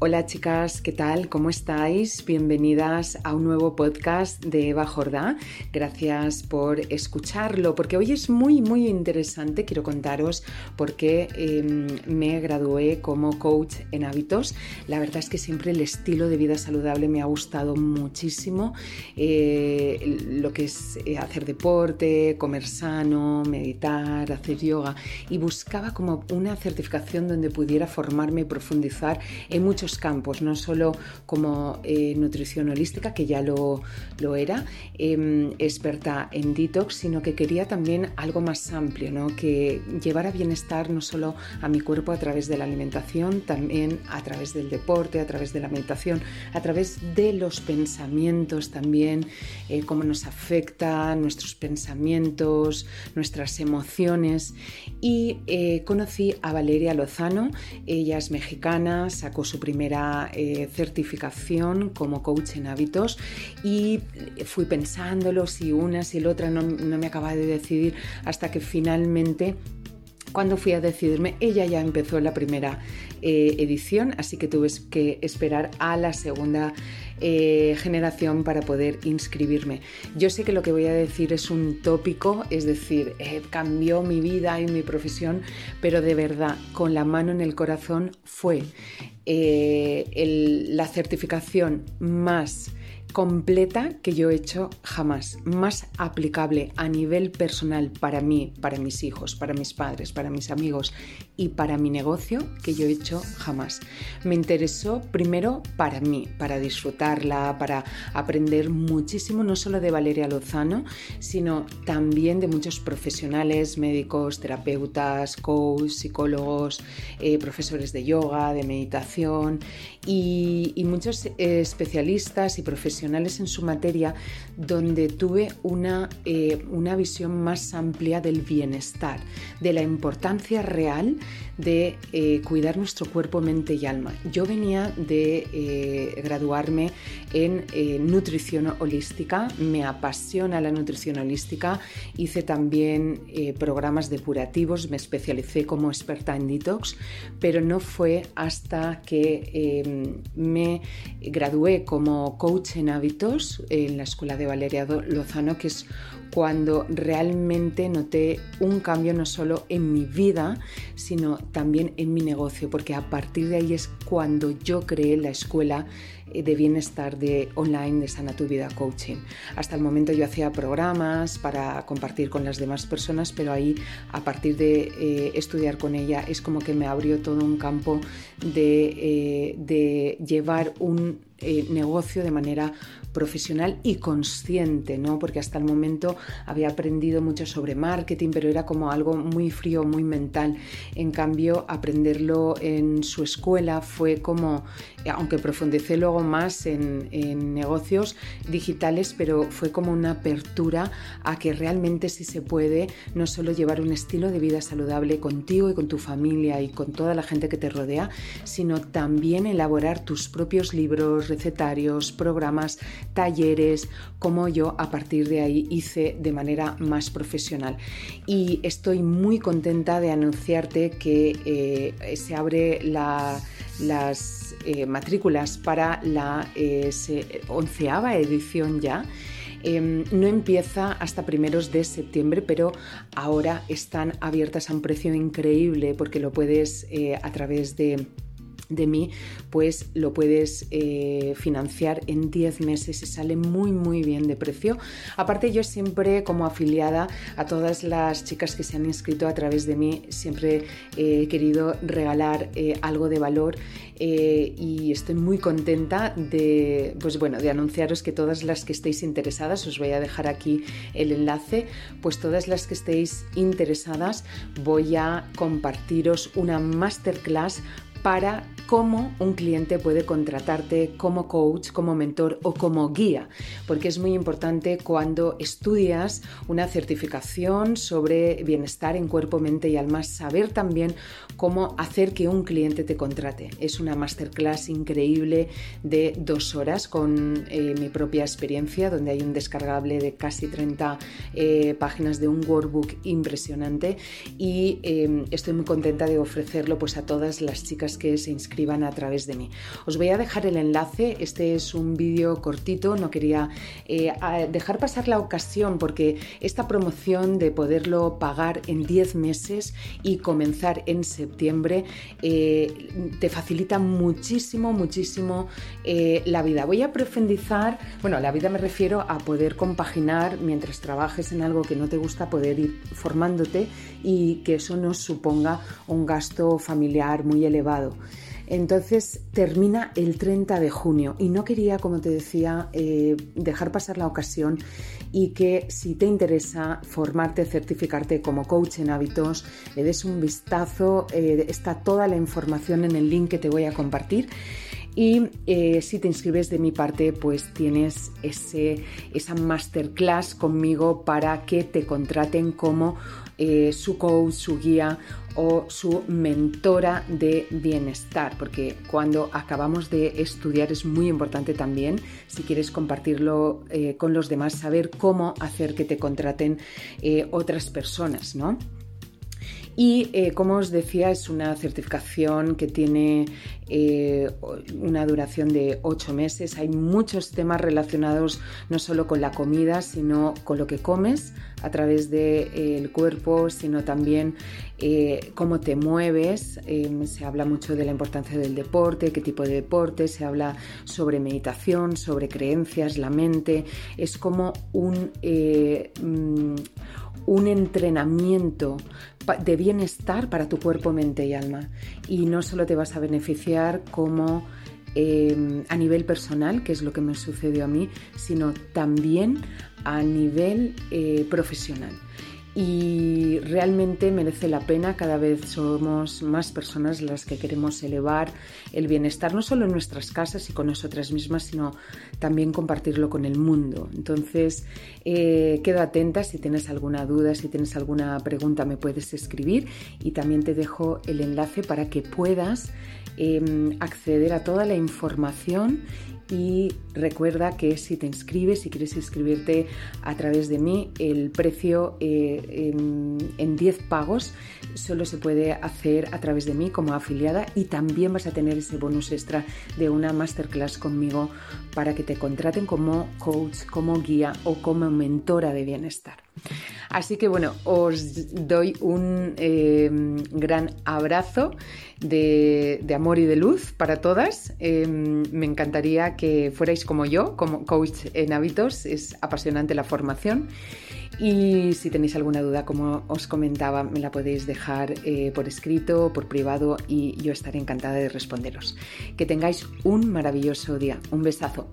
Hola chicas, ¿qué tal? ¿Cómo estáis? Bienvenidas a un nuevo podcast de Eva Jordá. Gracias por escucharlo, porque hoy es muy, muy interesante. Quiero contaros por qué em, me gradué como coach en hábitos. La verdad es que siempre el estilo de vida saludable me ha gustado muchísimo. Eh, lo que es eh, hacer deporte, comer sano, meditar, hacer yoga. Y buscaba como una certificación donde pudiera formarme y profundizar en muchos campos, no solo como eh, nutrición holística, que ya lo, lo era, em, experta en detox, sino que quería también algo más amplio, ¿no? que llevara bienestar no solo a mi cuerpo a través de la alimentación, también a través del deporte, a través de la meditación, a través de los pensamientos también, eh, cómo nos afecta nuestros pensamientos, nuestras emociones. Y eh, conocí a Valeria Lozano, ella es mexicana, sacó su primer primera eh, certificación como coach en hábitos y fui pensándolo si una, si la otra, no, me acababa de decidir hasta que finalmente cuando fui a decidirme, ella ya empezó la primera eh, edición, así que tuve que esperar a la segunda eh, generación para poder inscribirme. Yo sé que lo que voy a decir es un tópico, es decir, eh, cambió mi vida y mi profesión, pero de verdad, con la mano en el corazón fue la certificación más completa que yo he hecho jamás, más aplicable a nivel personal para mí, para mis hijos, para mis padres, para mis amigos y para mi negocio que yo he hecho jamás. Me interesó primero para mí, para disfrutarla, para aprender muchísimo, no solo de Valeria Lozano, sino también de muchos profesionales, médicos, terapeutas, coach, psicólogos, eh, profesores de yoga, de meditación y, muchos eh, especialistas y profesionales en su materia donde tuve una, eh, una visión más amplia del bienestar, de la importancia real de eh, cuidar nuestro cuerpo, mente y alma. Yo venía de eh, graduarme en eh, nutrición holística, me apasiona la nutrición holística, hice también programas depurativos, me especialicé como experta en detox, pero no fue hasta que me gradué como coach en hábitos en la escuela de Valeria Lozano, que es cuando realmente noté un cambio no solo en mi vida, sino también en mi negocio, porque a partir de ahí es cuando yo creé la escuela eh, de bienestar de online de Sana Tu Vida Coaching. Hasta el momento yo hacía programas para compartir con las demás personas, pero ahí a partir de eh, estudiar con ella es como que me abrió todo un campo de, eh, de llevar un negocio de manera profesional y consciente, ¿no? Porque hasta el momento había aprendido mucho sobre marketing, pero era como algo muy frío, muy mental. En cambio, aprenderlo en su escuela fue como, aunque profundicé luego más en, negocios digitales, pero fue como una apertura a que realmente sí se puede no solo llevar un estilo de vida saludable contigo y con tu familia y con toda la gente que te rodea, sino también elaborar tus propios libros, recetarios, programas talleres, como yo a partir de ahí hice de manera más profesional. Y estoy muy contenta de anunciarte que eh, se abre las eh, matrículas para la eh, onceava edición ya. Em, no empieza hasta primeros de septiembre, pero ahora están abiertas a un precio increíble porque lo puedes a través de de mí, pues lo puedes eh, financiar en 10 meses y sale muy muy bien de precio. Aparte yo siempre como afiliada a todas las chicas que se han inscrito a través de mí, siempre he querido regalar eh, algo de valor eh, y estoy muy contenta de, pues bueno, de anunciaros que todas las que estéis interesadas, os voy a dejar aquí el enlace, pues todas las que estéis interesadas voy a compartiros una masterclass para cómo un cliente puede contratarte como coach, como mentor o como guía, porque es muy importante cuando estudias una certificación sobre bienestar en cuerpo, mente y alma, saber también cómo hacer que un cliente te contrate. Es una masterclass increíble de dos horas con eh, mi propia experiencia, donde hay un descargable de casi 30 eh, páginas de un workbook impresionante y eh, estoy muy contenta de ofrecerlo pues, a todas las chicas que se inscriben escriban a través de mí. Os voy a dejar el enlace, este es un vídeo cortito, no quería eh, dejar pasar la ocasión porque esta promoción de poderlo pagar en 10 meses y comenzar en septiembre eh, te facilita muchísimo, muchísimo eh, la vida. Voy a profundizar, bueno, la vida me refiero a poder compaginar mientras trabajes en algo que no te gusta, poder ir formándote y que eso no suponga un gasto familiar muy elevado. Entonces termina el 30 de junio y no quería, como te decía, eh, dejar pasar la ocasión y que si te interesa formarte, certificarte como coach en hábitos, le des un vistazo. Eh, está toda la información en el link que te voy a compartir. Y eh, si te inscribes de mi parte, pues tienes ese, esa masterclass conmigo para que te contraten como eh, su coach, su guía o su mentora de bienestar, porque cuando acabamos de estudiar es muy importante también, si quieres compartirlo eh, con los demás, saber cómo hacer que te contraten otras personas, ¿no? Y eh, como os decía, es una certificación que tiene eh, una duración de ocho meses. Hay muchos temas relacionados no solo con la comida, sino con lo que comes a través del eh, cuerpo, sino también cómo te mueves. Em, se habla mucho de la importancia del deporte, qué tipo de deporte, se habla sobre meditación, sobre creencias, la mente. Es como un, mm, un entrenamiento de bienestar para tu cuerpo, mente y alma. Y no solo te vas a beneficiar como em, a nivel personal, que es lo que me sucedió a mí, sino también a nivel eh, profesional y realmente merece la pena. Cada vez somos más personas las que queremos elevar el bienestar, no solo en nuestras casas y con nosotras mismas, sino también compartirlo con el mundo. Entonces, eh, quedo atenta si tienes alguna duda, si tienes alguna pregunta, me puedes escribir y también te dejo el enlace para que puedas em, acceder a toda la información y recuerda que si te inscribes, si quieres inscribirte a través de mí, el precio eh, en, 10 pagos solo se puede hacer a través de mí como afiliada y también vas a tener ese bonus extra de una masterclass conmigo para que te contraten como coach, como guía o como mentora de bienestar. Así que bueno, os doy un eh, gran abrazo de, amor y de luz para todas. Em, me encantaría que fuerais como yo, como coach en hábitos. Es apasionante la formación. Y si tenéis alguna duda, como os comentaba, me la podéis dejar eh, por escrito, por privado y yo estaré encantada de responderos. Que tengáis un maravilloso día. Un besazo.